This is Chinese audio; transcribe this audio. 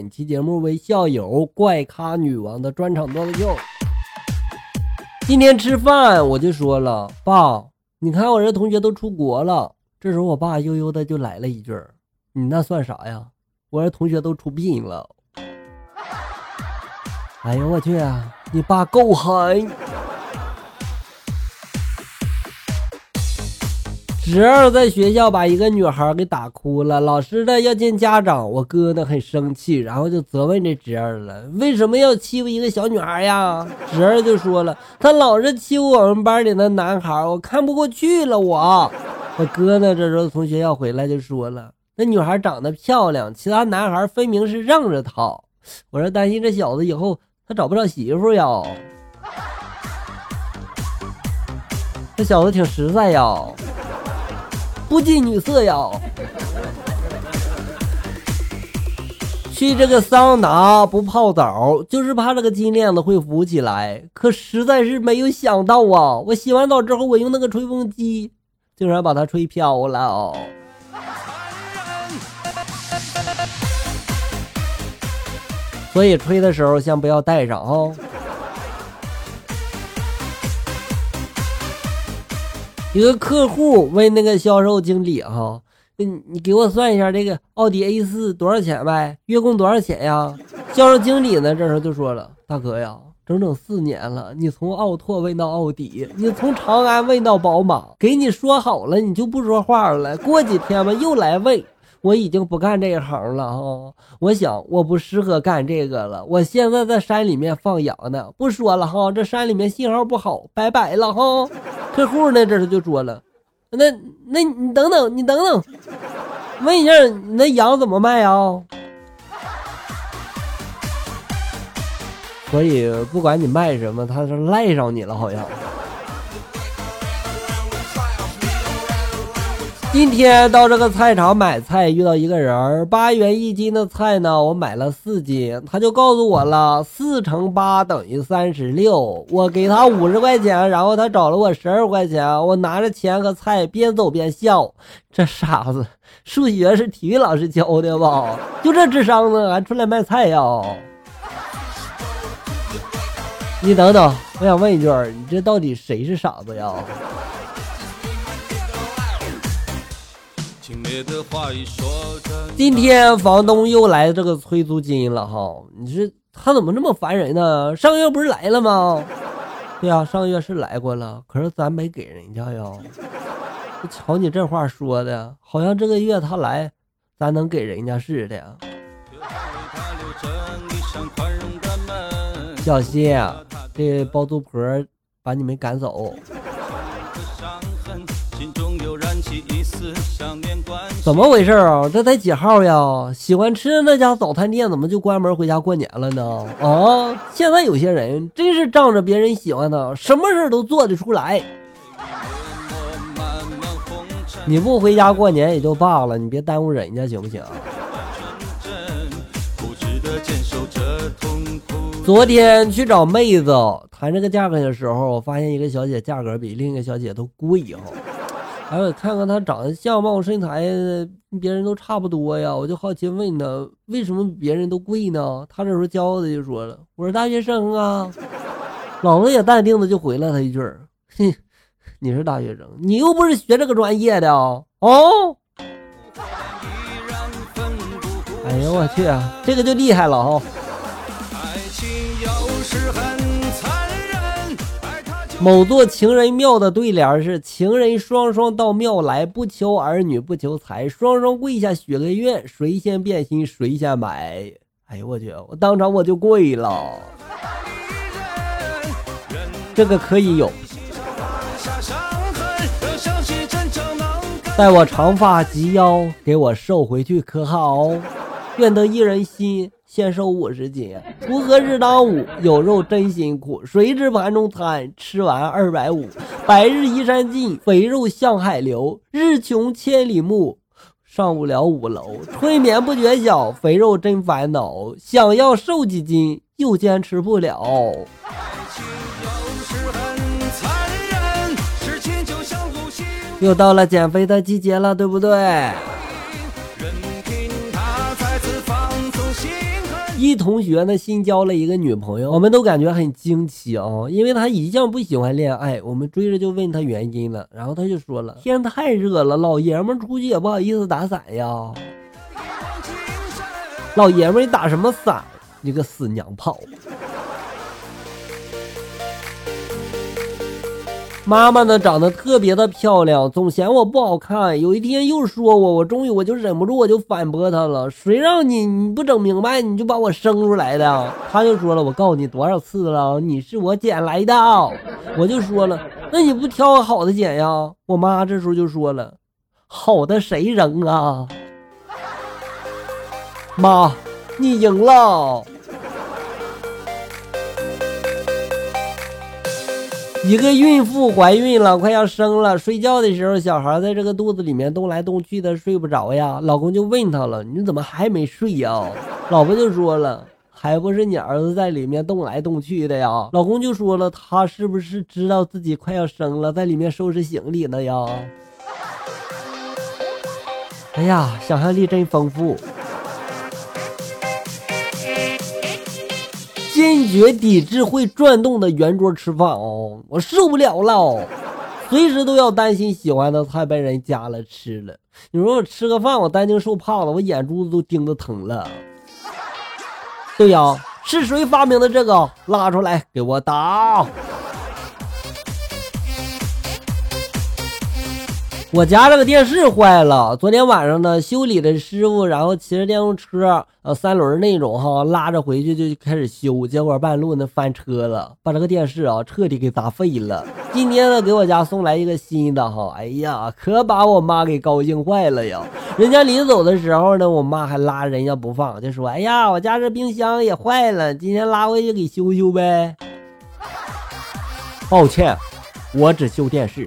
本期节目为校友怪咖女王的专场段子秀。今天吃饭我就说了，爸，你看我这同学都出国了。这时候我爸悠悠的就来了一句：“你那算啥呀？我这同学都出殡了。”哎呦我去啊！你爸够狠。侄儿在学校把一个女孩给打哭了，老师呢要见家长，我哥呢很生气，然后就责问这侄儿了：“为什么要欺负一个小女孩呀？”侄儿就说了：“他老是欺负我们班里的男孩，我看不过去了。”我，我哥呢这时候从学校回来就说了：“那女孩长得漂亮，其他男孩分明是让着她。”我说担心这小子以后他找不着媳妇呀。这小子挺实在呀。不近女色呀！去这个桑拿不泡澡，就是怕这个金链子会浮起来。可实在是没有想到啊！我洗完澡之后，我用那个吹风机，竟然把它吹飘了。所以吹的时候，先不要带上哈。一个客户问那个销售经理：“哈，你你给我算一下这个奥迪 A 四多少钱呗？月供多少钱呀？”销售经理呢，这时候就说了：“大哥呀，整整四年了，你从奥拓问到奥迪，你从长安问到宝马，给你说好了，你就不说话了。过几天吧，又来问。”我已经不干这一行了哈，我想我不适合干这个了。我现在在山里面放羊呢，不说了哈，这山里面信号不好，拜拜了哈。客户呢，这时就说了，那那你等等，你等等，问一下你那羊怎么卖啊？所以不管你卖什么，他是赖上你了，好像。今天到这个菜场买菜，遇到一个人儿八元一斤的菜呢，我买了四斤，他就告诉我了，四乘八等于三十六，我给他五十块钱，然后他找了我十二块钱，我拿着钱和菜边走边笑，这傻子，数学是体育老师教的吧？就这智商呢，还出来卖菜呀？你等等，我想问一句，你这到底谁是傻子呀？今天房东又来这个催租金了哈，你说他怎么这么烦人呢？上个月不是来了吗？对呀，上个月是来过了，可是咱没给人家呀。瞧你这话说的，好像这个月他来，咱能给人家似的。小心，啊这包租婆把你们赶走。怎么回事啊？这才几号呀？喜欢吃的那家早餐店怎么就关门回家过年了呢？啊！现在有些人真是仗着别人喜欢他，什么事都做得出来。你不回家过年也就罢了，你别耽误人家行不行？昨天去找妹子谈这个价格的时候，我发现一个小姐价格比另一个小姐都贵哈。还有看看他长得相貌身材，别人都差不多呀。我就好奇问他，为什么别人都贵呢？他这时候骄傲的就说了：“我是大学生啊。”老子也淡定的就回了他一句：“哼，你是大学生，你又不是学这个专业的哦。”哎呀，我去啊，这个就厉害了哈。某座情人庙的对联是：情人双双到庙来，不求儿女不求财，双双跪下许个愿，谁先变心谁先买。哎呦我去，我当场我就跪了。这个可以有。待我长发及腰，给我瘦回去可好？愿得一人心。先瘦五十斤，锄禾日当午，有肉真辛苦。谁知盘中餐，吃完二百五。百日移山尽，肥肉向海流。日穷千里目，上不了五楼。春眠不觉晓，肥肉真烦恼。想要瘦几斤，又坚持不了。又到了减肥的季节了，对不对？一同学呢新交了一个女朋友，我们都感觉很惊奇啊，因为他一向不喜欢恋爱。我们追着就问他原因了，然后他就说了：天太热了，老爷们出去也不好意思打伞呀。老爷们你打什么伞？你个死娘炮！妈妈呢，长得特别的漂亮，总嫌我不好看。有一天又说我，我终于我就忍不住，我就反驳她了。谁让你你不整明白，你就把我生出来的？她就说了，我告诉你多少次了，你是我捡来的。我就说了，那你不挑个好的捡呀？我妈这时候就说了，好的谁扔啊？妈，你赢了。一个孕妇怀孕了，快要生了。睡觉的时候，小孩在这个肚子里面动来动去的，睡不着呀。老公就问她了：“你怎么还没睡呀？”老婆就说了：“还不是你儿子在里面动来动去的呀。”老公就说了：“他是不是知道自己快要生了，在里面收拾行李呢呀？”哎呀，想象力真丰富。坚决抵制会转动的圆桌吃饭哦，我受不了了，随时都要担心喜欢的菜被人夹了吃了。你说我吃个饭，我担惊受怕的，我眼珠子都盯着疼了。对呀，是谁发明的这个？拉出来给我打！我家这个电视坏了，昨天晚上呢，修理的师傅，然后骑着电动车，呃，三轮那种哈，拉着回去就开始修，结果半路呢翻车了，把这个电视啊彻底给砸废了。今天呢，给我家送来一个新的哈，哎呀，可把我妈给高兴坏了呀！人家临走的时候呢，我妈还拉人家不放，就说：“哎呀，我家这冰箱也坏了，今天拉回去给修修呗。”抱歉，我只修电视。